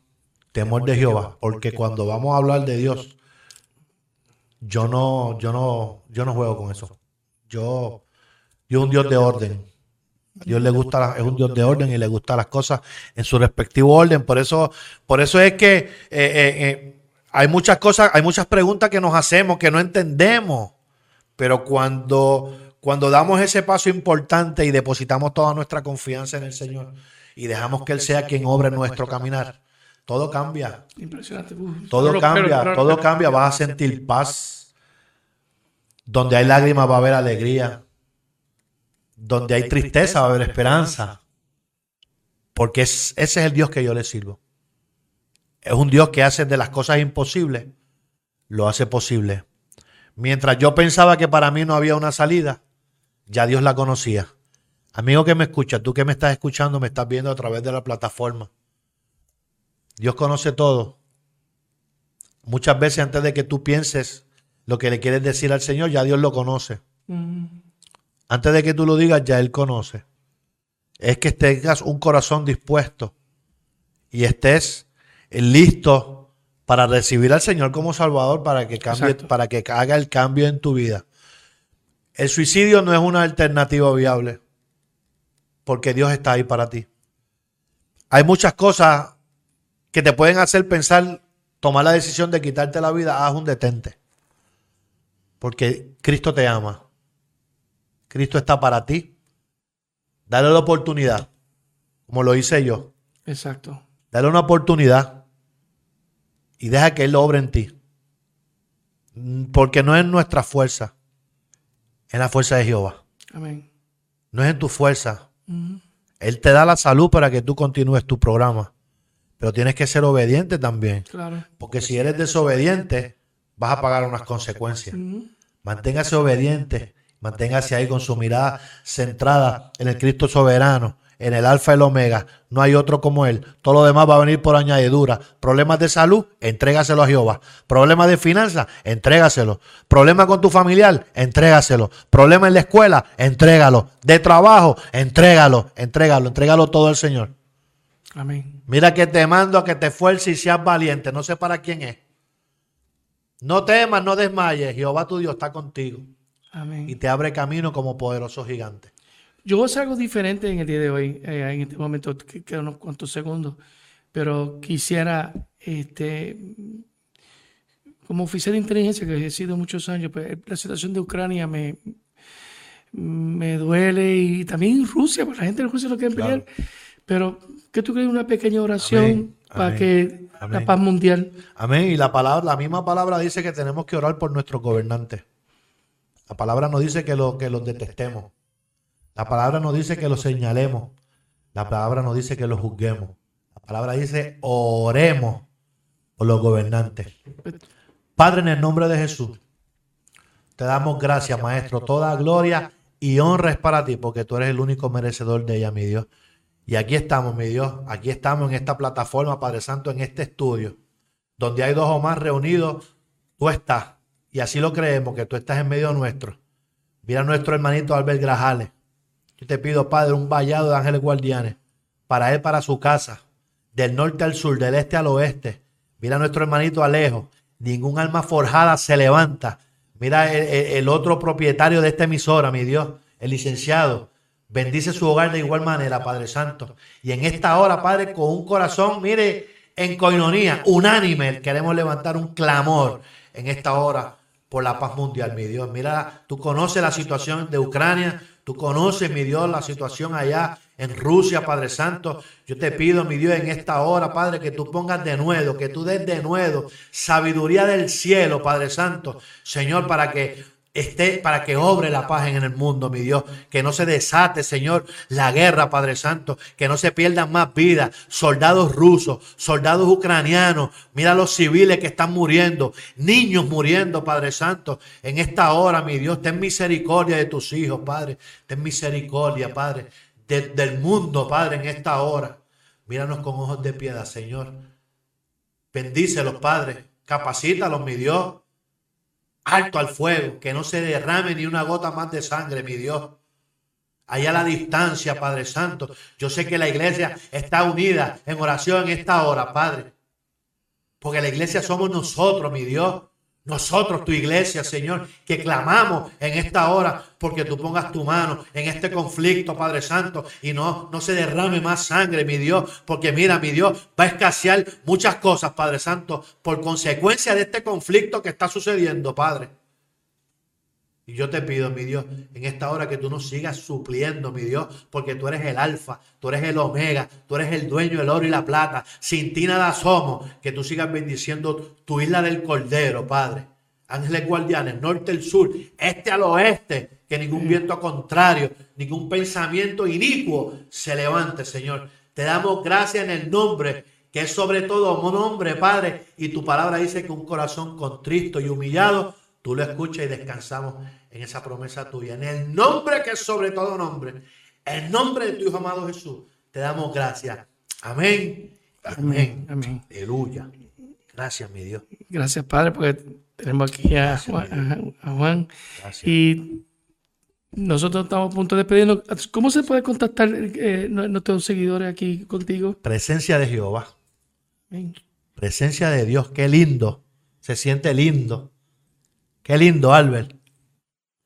temor de Jehová, porque cuando vamos a hablar de Dios, yo no, yo no, yo no juego con eso. Yo, yo un Dios de orden. Dios le gusta, es un Dios de orden y le gustan las cosas en su respectivo orden. Por eso, por eso es que eh, eh, eh, hay muchas cosas, hay muchas preguntas que nos hacemos que no entendemos. Pero cuando, cuando damos ese paso importante y depositamos toda nuestra confianza en el Señor y dejamos que Él sea quien obre nuestro caminar, todo cambia. Impresionante. Todo cambia, todo cambia. Vas a sentir paz. Donde hay lágrimas va a haber alegría. Donde hay tristeza va a haber esperanza. Porque ese es el Dios que yo le sirvo. Es un Dios que hace de las cosas imposibles, lo hace posible. Mientras yo pensaba que para mí no había una salida, ya Dios la conocía. Amigo que me escucha, tú que me estás escuchando, me estás viendo a través de la plataforma. Dios conoce todo. Muchas veces antes de que tú pienses lo que le quieres decir al Señor, ya Dios lo conoce. Antes de que tú lo digas, ya Él conoce. Es que tengas un corazón dispuesto y estés listo para recibir al Señor como Salvador para que cambie, para que haga el cambio en tu vida. El suicidio no es una alternativa viable porque Dios está ahí para ti. Hay muchas cosas que te pueden hacer pensar, tomar la decisión de quitarte la vida, haz un detente. Porque Cristo te ama. Cristo está para ti. Dale la oportunidad, como lo hice yo. Exacto. Dale una oportunidad y deja que Él obre en ti. Porque no es nuestra fuerza, es la fuerza de Jehová. Amén. No es en tu fuerza. Él te da la salud para que tú continúes tu programa. Pero tienes que ser obediente también. Claro. Porque si eres desobediente, vas a pagar unas consecuencias. Manténgase obediente. Manténgase ahí con su mirada centrada en el Cristo soberano, en el alfa y el omega. No hay otro como él. Todo lo demás va a venir por añadidura. Problemas de salud, entrégaselo a Jehová. Problemas de finanzas, entrégaselo. Problemas con tu familiar, entrégaselo. Problemas en la escuela, entrégalo. De trabajo, entrégalo. Entrégalo, entrégalo todo al Señor. Amén. Mira que te mando a que te esfuerces y seas valiente. No sé para quién es. No temas, no desmayes. Jehová tu Dios está contigo. Amén. Y te abre camino como poderoso gigante. Yo voy a hacer algo diferente en el día de hoy, eh, en este momento, que quedan unos cuantos segundos, pero quisiera, este, como oficial de inteligencia que he sido muchos años, pues la situación de Ucrania me, me duele y también Rusia, porque la gente de Rusia lo quiere pelear. Pero, ¿qué tú crees? Una pequeña oración para que la paz mundial. Amén. Y la palabra, la misma palabra dice que tenemos que orar por nuestros gobernantes. La palabra no dice que, lo, que los detestemos. La palabra no dice que los señalemos. La palabra no dice que los juzguemos. La palabra dice oremos por los gobernantes. Padre, en el nombre de Jesús, te damos gracias, Maestro. Toda gloria y honra es para ti, porque tú eres el único merecedor de ella, mi Dios. Y aquí estamos, mi Dios, aquí estamos en esta plataforma, Padre Santo, en este estudio, donde hay dos o más reunidos, tú estás. Y así lo creemos, que tú estás en medio nuestro. Mira a nuestro hermanito Albert Grajales. Te pido, Padre, un vallado de ángeles guardianes para él, para su casa, del norte al sur, del este al oeste. Mira nuestro hermanito Alejo. Ningún alma forjada se levanta. Mira el, el otro propietario de esta emisora, mi Dios, el licenciado. Bendice su hogar de igual manera, Padre Santo. Y en esta hora, Padre, con un corazón, mire, en coinonía, unánime, queremos levantar un clamor en esta hora por la paz mundial, mi Dios. Mira, tú conoces la situación de Ucrania, tú conoces, mi Dios, la situación allá en Rusia, Padre Santo. Yo te pido, mi Dios, en esta hora, Padre, que tú pongas de nuevo, que tú des de nuevo sabiduría del cielo, Padre Santo, Señor, para que esté para que obre la paz en el mundo, mi Dios. Que no se desate, Señor, la guerra, Padre Santo. Que no se pierdan más vidas. Soldados rusos, soldados ucranianos. Mira los civiles que están muriendo. Niños muriendo, Padre Santo. En esta hora, mi Dios, ten misericordia de tus hijos, Padre. Ten misericordia, Padre, del mundo, Padre, en esta hora. Míranos con ojos de piedad, Señor. Bendícelos, Padre. Capacítalos, mi Dios alto al fuego, que no se derrame ni una gota más de sangre, mi Dios. Allá a la distancia, Padre Santo. Yo sé que la iglesia está unida en oración en esta hora, Padre. Porque la iglesia somos nosotros, mi Dios. Nosotros, tu iglesia, Señor, que clamamos en esta hora porque tú pongas tu mano en este conflicto, Padre Santo, y no, no se derrame más sangre, mi Dios, porque mira, mi Dios, va a escasear muchas cosas, Padre Santo, por consecuencia de este conflicto que está sucediendo, Padre. Y yo te pido, mi Dios, en esta hora que tú nos sigas supliendo, mi Dios, porque tú eres el alfa, tú eres el omega, tú eres el dueño del oro y la plata. Sin ti nada somos. Que tú sigas bendiciendo tu isla del Cordero, Padre. Ángeles guardianes, norte, el sur, este al oeste. Que ningún viento contrario, ningún pensamiento inicuo se levante, Señor. Te damos gracias en el nombre que es sobre todo un nombre, Padre. Y tu palabra dice que un corazón contristo y humillado tú lo escuchas y descansamos en esa promesa tuya. En el nombre que es sobre todo nombre, en nombre de tu Hijo amado Jesús, te damos gracias. Amén. Amén. Amén. Aleluya. Gracias, mi Dios. Gracias, Padre, porque tenemos aquí a Juan. Y nosotros estamos a punto de despedirnos. ¿Cómo se puede contactar eh, nuestros seguidores aquí contigo? Presencia de Jehová. Amén. Presencia de Dios. Qué lindo. Se siente lindo Qué lindo, Albert.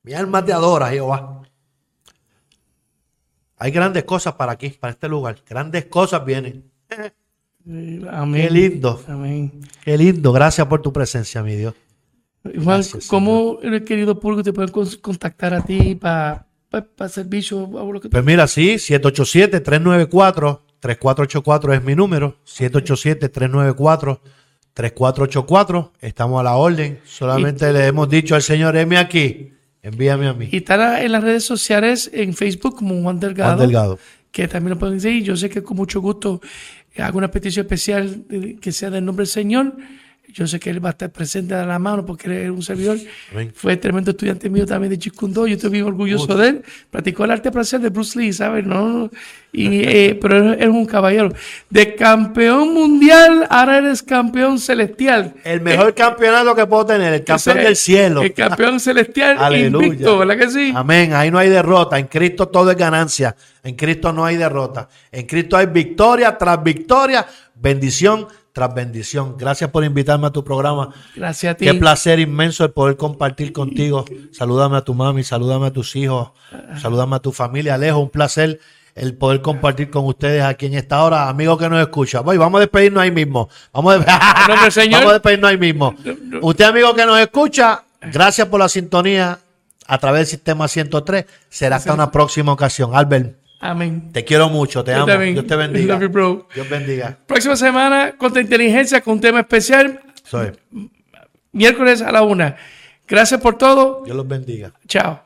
Mi alma te adora, Jehová. Hay grandes cosas para aquí, para este lugar. Grandes cosas vienen. *laughs* Amén. Qué lindo. Amén. Qué lindo. Gracias por tu presencia, mi Dios. Juan, ¿cómo el querido público te puede contactar a ti para para servicio? Pues mira, sí, 787-394-3484 es mi número. 787-394 3484, estamos a la orden. Solamente le hemos dicho al Señor, heme aquí, envíame a mí. Y está en las redes sociales, en Facebook como Juan Delgado. Juan Delgado. Que también lo pueden seguir. Yo sé que con mucho gusto hago una petición especial que sea del nombre del Señor yo sé que él va a estar presente a la mano porque él es un servidor. Fue tremendo estudiante mío también de Chikundo. Yo estoy bien orgulloso de él. Practicó el arte placer de Bruce Lee, ¿sabes? No, y, *laughs* eh, pero él es un caballero. De campeón mundial, ahora eres campeón celestial. El mejor campeonato que puedo tener, el campeón del cielo. El campeón *laughs* celestial Aleluya. invicto, ¿verdad que sí? Amén. Ahí no hay derrota. En Cristo todo es ganancia. En Cristo no hay derrota. En Cristo hay victoria tras victoria, bendición tras bendición. Gracias por invitarme a tu programa. Gracias a ti. Qué placer inmenso el poder compartir contigo. Salúdame a tu mami, salúdame a tus hijos, salúdame a tu familia. Alejo, un placer el poder compartir con ustedes aquí en esta hora. Amigos que nos escuchan. Voy, vamos a despedirnos ahí mismo. Vamos a, *laughs* vamos a despedirnos ahí mismo. Usted, amigo que nos escucha, gracias por la sintonía a través del sistema 103. Será hasta una próxima ocasión. Albert. Amén. Te quiero mucho, te amo. Dios te bendiga. Dios bendiga. Próxima semana, contra inteligencia, con un tema especial. Soy. Miércoles a la una. Gracias por todo. Dios los bendiga. Chao.